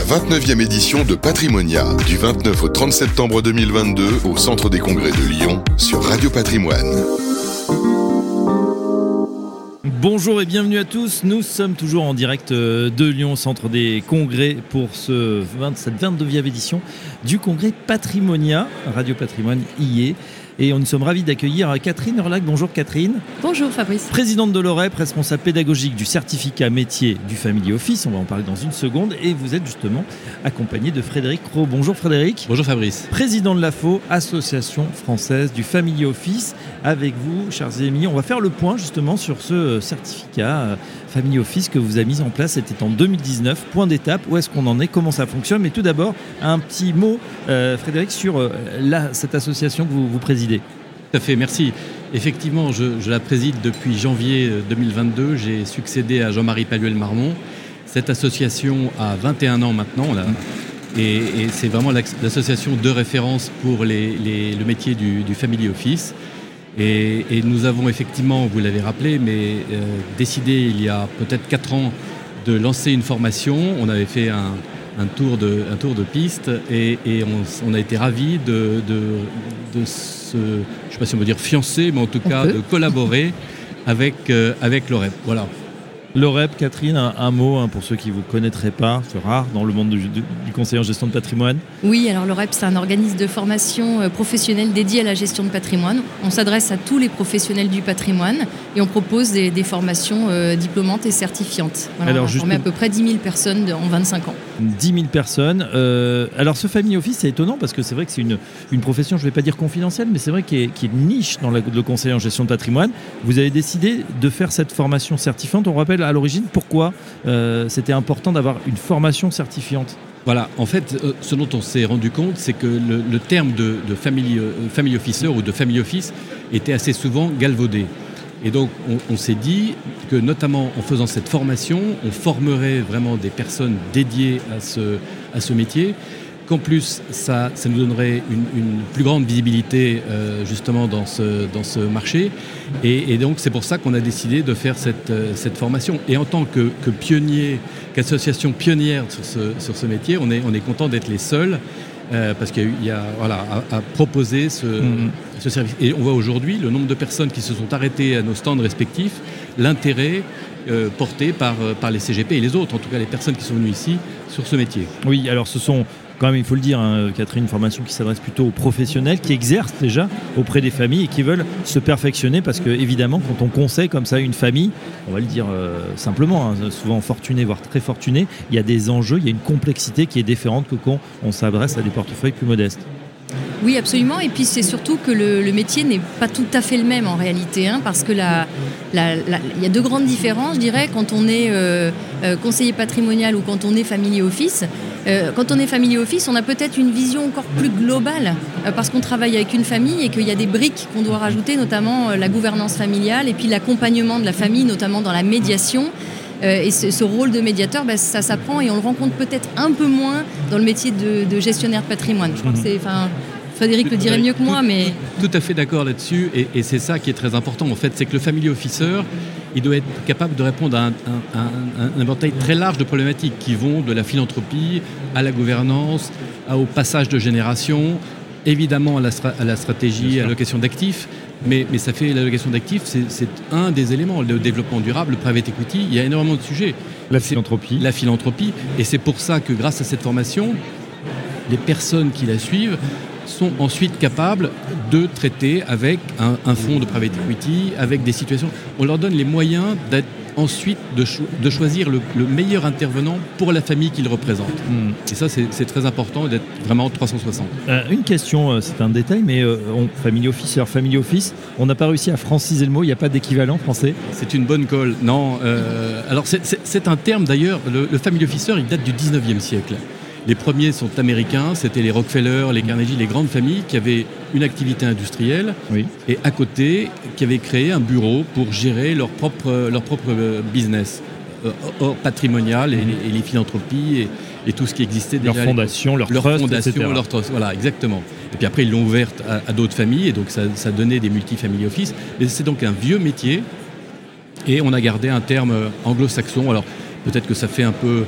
la 29e édition de Patrimonia, du 29 au 30 septembre 2022 au Centre des Congrès de Lyon sur Radio Patrimoine. Bonjour et bienvenue à tous. Nous sommes toujours en direct euh, de Lyon, centre des congrès, pour ce 20, cette 22e édition du congrès Patrimonia. Radio Patrimoine y. Et nous sommes ravis d'accueillir Catherine Urlac. Bonjour Catherine. Bonjour Fabrice. Présidente de l'OREP, responsable pédagogique du certificat métier du Family Office. On va en parler dans une seconde. Et vous êtes justement accompagné de Frédéric Rowe. Bonjour Frédéric. Bonjour Fabrice. Président de l'AFO, Association française du Family Office. Avec vous, chers amis, on va faire le point justement sur ce certificat euh, Family Office que vous avez mis en place. C'était en 2019. Point d'étape. Où est-ce qu'on en est Comment ça fonctionne Mais tout d'abord, un petit mot, euh, Frédéric, sur euh, la, cette association que vous, vous présidez. Tout à fait, merci. Effectivement, je, la préside depuis janvier 2022. J'ai succédé à Jean-Marie Paluel-Marmont. Cette association a 21 ans maintenant. Et, c'est vraiment l'association de référence pour le métier du, Family Office. Et, et, nous avons effectivement, vous l'avez rappelé, mais euh, décidé il y a peut-être 4 ans de lancer une formation. On avait fait un, un tour de, un tour de piste et, et on, on, a été ravis de, de, de se, je ne sais pas si on veut dire fiancer, mais en tout cas de collaborer avec, euh, avec l'OREP. Voilà. L'OREP, Catherine, un, un mot hein, pour ceux qui ne vous connaîtraient pas, c'est rare dans le monde du, conseiller en gestion de patrimoine. Oui, alors l'OREP, c'est un organisme de formation euh, professionnelle dédié à la gestion de patrimoine. On s'adresse à tous les professionnels du patrimoine et on propose des, des formations euh, diplômantes et certifiantes. Voilà, alors, on formé à peu près 10 000 personnes de, en 25 ans. 10 000 personnes. Euh, alors ce Family Office, c'est étonnant parce que c'est vrai que c'est une, une profession, je ne vais pas dire confidentielle, mais c'est vrai qu'il est, qu est niche dans la, le conseiller en gestion de patrimoine. Vous avez décidé de faire cette formation certifiante. On rappelle à l'origine pourquoi euh, c'était important d'avoir une formation certifiante voilà, en fait, euh, ce dont on s'est rendu compte, c'est que le, terme de, de family, euh, family officer ou de family office était assez souvent galvaudé. Et donc, on, s'est dit que, notamment en faisant cette formation, on formerait vraiment des personnes dédiées à ce métier qu'en plus ça, ça, nous donnerait une, une plus grande visibilité euh, justement dans ce, dans ce marché et, et donc c'est pour ça qu'on a décidé de faire cette, euh, cette formation et en tant que, que pionnier qu'association pionnière sur ce, sur ce métier on est, on est content d'être les seuls euh, parce qu'il y a, y a voilà, à, à proposer ce, mmh. ce service et on voit aujourd'hui le nombre de personnes qui se sont arrêtées à nos stands respectifs l'intérêt euh, porté par, par les CGP et les autres, en tout cas les personnes qui sont venues ici sur ce métier. Oui, alors ce sont quand même, il faut le dire, hein, Catherine, une formation qui s'adresse plutôt aux professionnels qui exercent déjà auprès des familles et qui veulent se perfectionner parce que, évidemment, quand on conseille comme ça une famille, on va le dire euh, simplement, hein, souvent fortunée, voire très fortunée, il y a des enjeux, il y a une complexité qui est différente que quand on s'adresse à des portefeuilles plus modestes. Oui, absolument. Et puis c'est surtout que le, métier n'est pas tout à fait le même en réalité, hein, parce que il y a deux grandes différences, je dirais, quand on est euh, euh, conseiller patrimonial ou quand on est family office. Euh, quand on est family office, on a peut-être une vision encore plus globale, euh, parce qu'on travaille avec une famille et qu'il y a des briques qu'on doit rajouter, notamment euh, la gouvernance familiale et puis l'accompagnement de la famille, notamment dans la médiation. Et ce, ce rôle de médiateur, bah, ça s'apprend et on le rencontre peut-être un peu moins dans le métier de, de gestionnaire de patrimoine. Je crois que c'est, enfin, Frédéric le dirait mieux que moi, mais... Tout à fait d'accord là-dessus, et, et c'est ça qui est très important, en fait, c'est que le family officer, il doit être capable de répondre à un, un, un, un éventail très large de problématiques qui vont de la philanthropie à la gouvernance, à, au passage de génération, évidemment à la, à la stratégie, à l'allocation d'actifs, mais, mais ça fait l'allocation d'actifs, c'est un des éléments, le développement durable, le private equity, il y a énormément de sujets. La philanthropie. La philanthropie, et c'est pour ça que grâce à cette formation, les personnes qui la suivent sont ensuite capables de traiter avec un, un fonds de private equity, avec des situations. On leur donne les moyens d'être ensuite de, cho de choisir le, le, meilleur intervenant pour la famille qu'ils représentent. Mmh. Et ça, c'est très important d'être vraiment 360. Euh, une question, euh, c'est un détail, mais euh, on, Family Office, Family Office, on n'a pas réussi à franciser le mot, il n'y a pas d'équivalent français? C'est une bonne colle. Non, euh, alors c'est un terme d'ailleurs, le, le Family Officer, il date du 19e siècle. Les premiers sont américains, c'était les Rockefeller, les Carnegie, les grandes familles qui avaient une activité industrielle oui. et à côté qui avaient créé un bureau pour gérer leur propre, leur propre business euh, patrimonial et, et, les philanthropies et, et, tout ce qui existait déjà. Leur fondation, leur, leur trust, fondation, etc. leur trust, voilà, exactement. Et puis après, ils l'ont ouverte à, à d'autres familles et donc ça, ça donnait des multifamily office. Mais c'est donc un vieux métier et on a gardé un terme anglo-saxon. Alors peut-être que ça fait un peu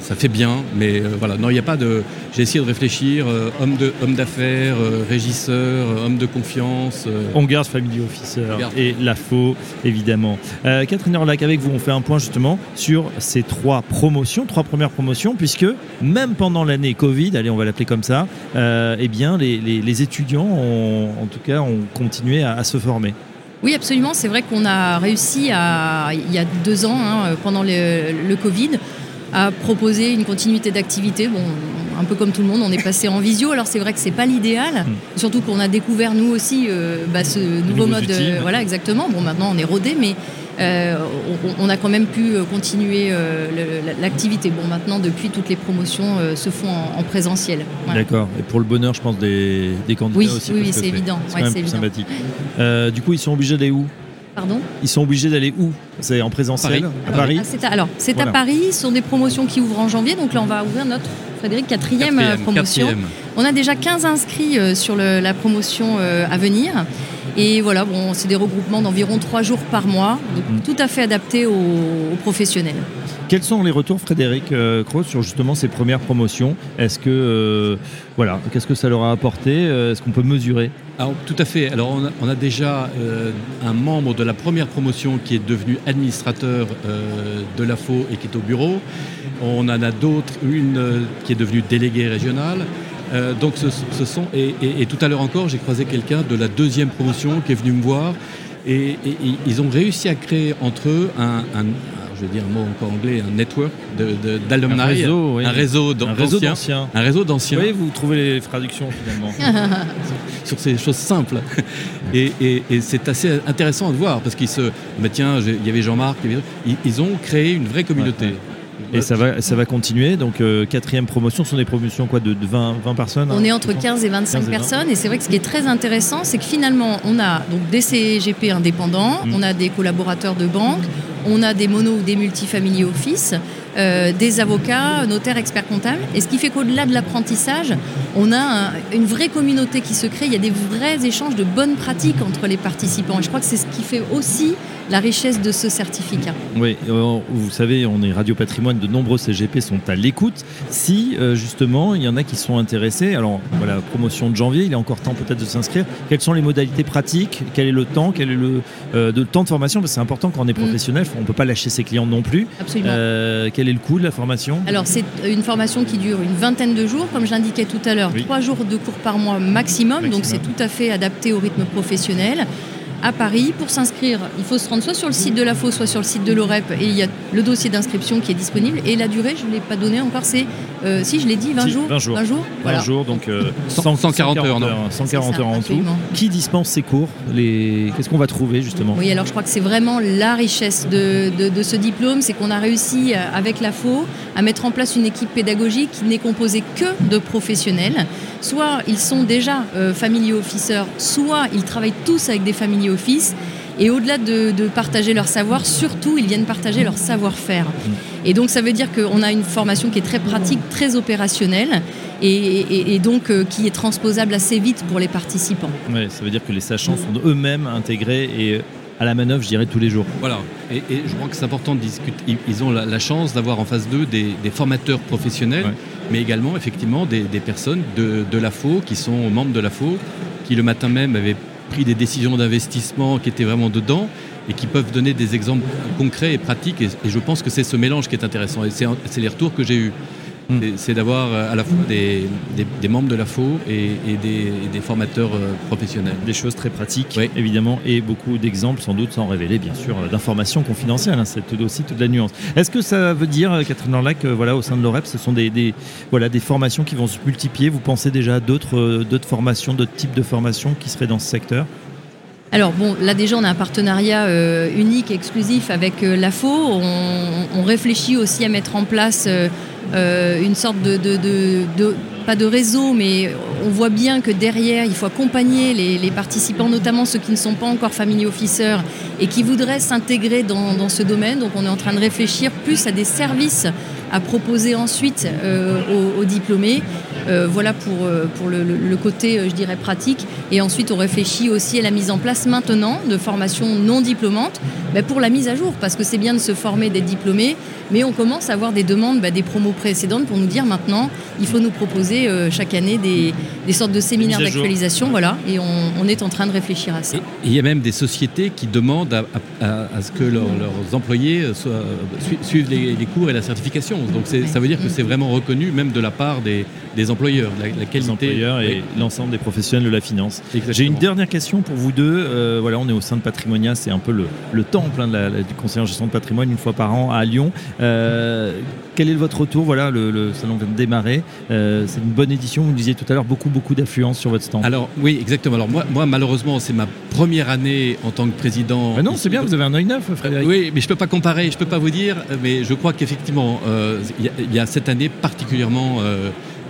ça, ça fait bien, mais euh, voilà, non, il n'y a pas de. J'ai essayé de réfléchir, euh, homme de homme d'affaires, euh, régisseur, euh, homme de confiance. euh, On garde Family Officer On garde. et la faux, évidemment. Euh, Catherine Orlac, avec vous, on fait un point justement sur ces trois promotions, trois premières promotions, puisque même pendant l'année Covid, allez, on va l'appeler comme ça, euh, eh bien, les, les- les étudiants, ont, en tout cas, ont continué à, à se former. Oui, absolument. C'est vrai qu'on a réussi, à, il y a deux ans, hein, pendant le, le Covid, à proposer une continuité d'activité. Bon, un peu comme tout le monde, on est passé en visio. Alors c'est vrai que c'est pas l'idéal, surtout qu'on a découvert nous aussi euh, bah, ce nouveau mode. euh, voilà, exactement. Bon, maintenant on est rodé, mais euh, on, on a quand même pu euh, continuer l'activité. Bon, maintenant depuis toutes les promotions se font en, en présentiel. Voilà. D'accord. Et pour le bonheur, je pense, des, des candidats Oui, aussi. oui, c'est évident. C'est Ouais, sympathique. Du coup, ils sont obligés d'aller où? Pardon. Ils sont obligés d'aller où C'est en présentiel Paris. À Paris Ah, c'est à- alors, c'est Voilà. à Paris, ce sont des promotions qui ouvrent en janvier, donc là on va ouvrir notre Frédéric quatrième, euh, quatrième, promotion. quatrième. On a déjà 15 inscrits euh, sur le- la promotion euh, à venir. Et voilà, bon, c'est des regroupements d'environ 3 jours par mois, donc Mm. tout à fait adaptés aux, aux professionnels. Quels sont les retours, Frédéric euh, Croce, sur justement ces premières promotions Est-ce que euh, voilà, qu'est-ce que ça leur a apporté Euh, Est-ce qu'on peut mesurer Alors, tout à fait. Alors, on a, on a déjà euh, un membre de la première promotion qui est devenu administrateur euh, de l'AFO et qui est au bureau. On en a d'autres, une euh, qui est devenue déléguée régionale. Euh, donc, ce, ce sont. Et, et- et tout à l'heure encore, j'ai croisé quelqu'un de la deuxième promotion qui est venu me voir. Et, ils ont réussi à créer entre eux un. je vais dire un mot encore anglais, un network d'alumni, Un réseau, oui. un réseau d'anciens, un réseau d'anciens Oui, vous trouvez les traductions finalement. sur ces choses simples. Et, et- et c'est assez intéressant de voir parce qu'ils se. Mais tiens, il y avait Jean-Marc, ils, ils ont créé une vraie communauté. Ouais, Et ça va, ça va continuer. Donc, euh, quatrième promotion, ce sont des promotions quoi, de, de 20, 20 personnes On hein, est entre je pense 15 et 25 15 et 20. personnes et c'est vrai que ce qui est très intéressant, c'est que finalement, on a donc des CGP indépendants, Mm. on a des collaborateurs de banque, on a des mono ou des multifamily office, euh, des avocats, notaires, experts comptables. Et ce qui fait qu'au-delà de l'apprentissage, on a un- une vraie communauté qui se crée. Il y a des vrais échanges de bonnes pratiques entre les participants. Et je crois que c'est ce qui fait aussi la richesse de ce certificat. Oui, euh, vous savez, on est Radio Patrimoine, de nombreux CGP sont à l'écoute. Si euh, justement il y en a qui sont intéressés, alors voilà, promotion de janvier, il est encore temps peut-être de s'inscrire. Quelles sont les modalités pratiques? Quel est le temps? Quel est le euh, de temps de formation? Parce que c'est important quand on est Mm. professionnel, on ne peut pas lâcher ses clients non plus. Absolument. Euh, quel est le coût de la formation? Alors c'est une formation qui dure une vingtaine de jours, comme j'indiquais tout à l'heure, Oui. trois jours de cours par mois maximum, donc Maximum. c'est tout à fait adapté au rythme professionnel. À Paris, pour s'inscrire, il faut se rendre soit sur le site de la FO, soit sur le site de l'OREP, et il y a le dossier d'inscription qui est disponible. Et la durée, je ne l'ai pas donné encore, c'est, euh, si je l'ai dit, 20 Si, jours 20 jours. 20 jours 20 Voilà. jours, donc euh, 100 140 heures, non 140 C'est ça, heures en tout. Qui dispense ces cours Les... Qu'est-ce qu'on va trouver justement? Oui, alors je crois que c'est vraiment la richesse de, de- de ce diplôme, c'est qu'on a réussi euh, avec la FO à mettre en place une équipe pédagogique qui n'est composée que de professionnels. Soit ils sont déjà euh, family officers, soit ils travaillent tous avec des family office. Et au-delà de, de partager leur savoir, surtout ils viennent partager leur savoir-faire. Et donc ça veut dire qu'on a une formation qui est très pratique, très opérationnelle, et, et- et donc euh, qui est transposable assez vite pour les participants. Ouais, Ça veut dire que les sachants sont eux-mêmes intégrés et à la manœuvre, je dirais, tous les jours. Voilà. Et, et je crois que c'est important de discuter. Ils, ont la, la chance d'avoir en face d'eux des, des formateurs professionnels, Ouais. mais également effectivement des, des personnes de, de l'AFO qui sont membres de l'AFO, qui le matin même avaient pris des décisions d'investissement qui étaient vraiment dedans et qui peuvent donner des exemples concrets et pratiques. Et, et je pense que c'est ce mélange qui est intéressant. Et c'est les retours que j'ai eus. Mm. C'est- d'avoir euh, à la fois des, des- des membres de l'AFO et, et des, et des formateurs euh, professionnels. Des choses très pratiques, Oui. évidemment, et beaucoup d'exemples, sans doute, sans révéler, bien sûr, euh, d'informations confidentielles. hein, c'est aussi toute la nuance. Est-ce que ça veut dire, Catherine Lorlac, que, voilà, au sein de l'OREP, ce sont des, voilà, des formations qui vont se multiplier? Vous pensez déjà à d'autres d'autres formations, d'autres types de formations qui seraient dans ce secteur? Alors bon, là déjà on a un partenariat euh, unique, exclusif avec euh, l'AFO. On, réfléchit aussi à mettre en place euh, euh, une sorte de, pas de réseau, mais on voit bien que derrière, il faut accompagner les, participants, notamment ceux qui ne sont pas encore family officers et qui voudraient s'intégrer dans ce domaine. Donc on est en train de réfléchir plus à des services à proposer ensuite aux, aux, diplômés. voilà pour, pour le, le, côté, je dirais, pratique. Et ensuite, on réfléchit aussi à la mise en place maintenant de formations non diplômantes ben, pour la mise à jour, parce que c'est bien de se former, d'être diplômé, mais on commence à avoir des demandes ben, des promos précédentes pour nous dire maintenant, il faut nous proposer chaque année des, des sortes de séminaires d'actualisation. Voilà, et on, on, est en train de réfléchir à ça. il y a même des sociétés qui demandent à, à, ce que leurs employés soient, suivent les, cours et la certification. Donc ça veut dire que c'est vraiment reconnu, même de la part des, des employeurs, la, la qualité. employeurs et l'ensemble des professionnels de la finance. J'ai une dernière question pour vous deux. Euh, voilà, on est au sein de Patrimonia, c'est un peu le, le temple hein, du conseil en gestion de patrimoine, une fois par an à Lyon. Euh, quel est votre retour Voilà, le, salon vient de démarrer. Euh, c'est une bonne édition. Vous disiez tout à l'heure beaucoup, beaucoup d'affluence sur votre stand. Alors oui, exactement. Alors moi, moi malheureusement, c'est ma première année en tant que président. Ah non, c'est bien. Vous avez un œil neuf, Frédéric. oui, mais je peux pas comparer. Je peux pas vous dire. Mais je crois qu'effectivement, il y, a cette année particulièrement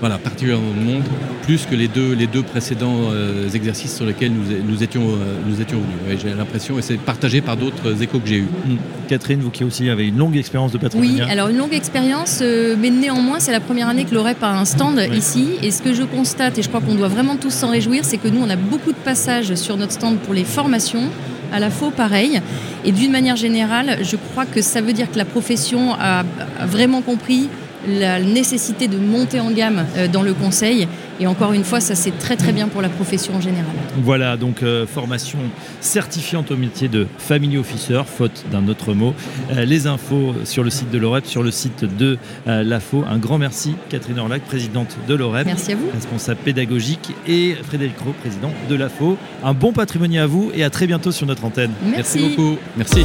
voilà, particulièrement de monde, plus que les deux, les deux précédents euh, exercices sur lesquels nous, nous étions, euh, nous étions venus. j'ai l'impression, et c'est partagé par d'autres échos que j'ai eus. Hmm. Catherine, vous qui aussi avez une longue expérience de patrimoine. Oui, alors une longue expérience, euh, mais néanmoins, c'est la première année que l'OREP a un stand ici. Et ce que je constate, et je crois qu'on doit vraiment tous s'en réjouir, c'est que nous, on a beaucoup de passages sur notre stand pour les formations à la faux pareil. Et d'une manière générale, je crois que ça veut dire que la profession a vraiment compris la nécessité de monter en gamme euh, dans le conseil. Et encore une fois, ça c'est très très bien pour la profession en général. Voilà, donc euh, formation certifiante au métier de family officer, faute d'un autre mot. Euh, les infos sur le site de l'OREP, sur le site de l'AFO. Un grand merci, Catherine Orlac, présidente de l'OREP. Merci à vous. Responsable pédagogique, et Frédéric Rowe, président de l'AFO. Un bon patrimoine à vous et à très bientôt sur notre antenne. Merci, merci beaucoup. Merci.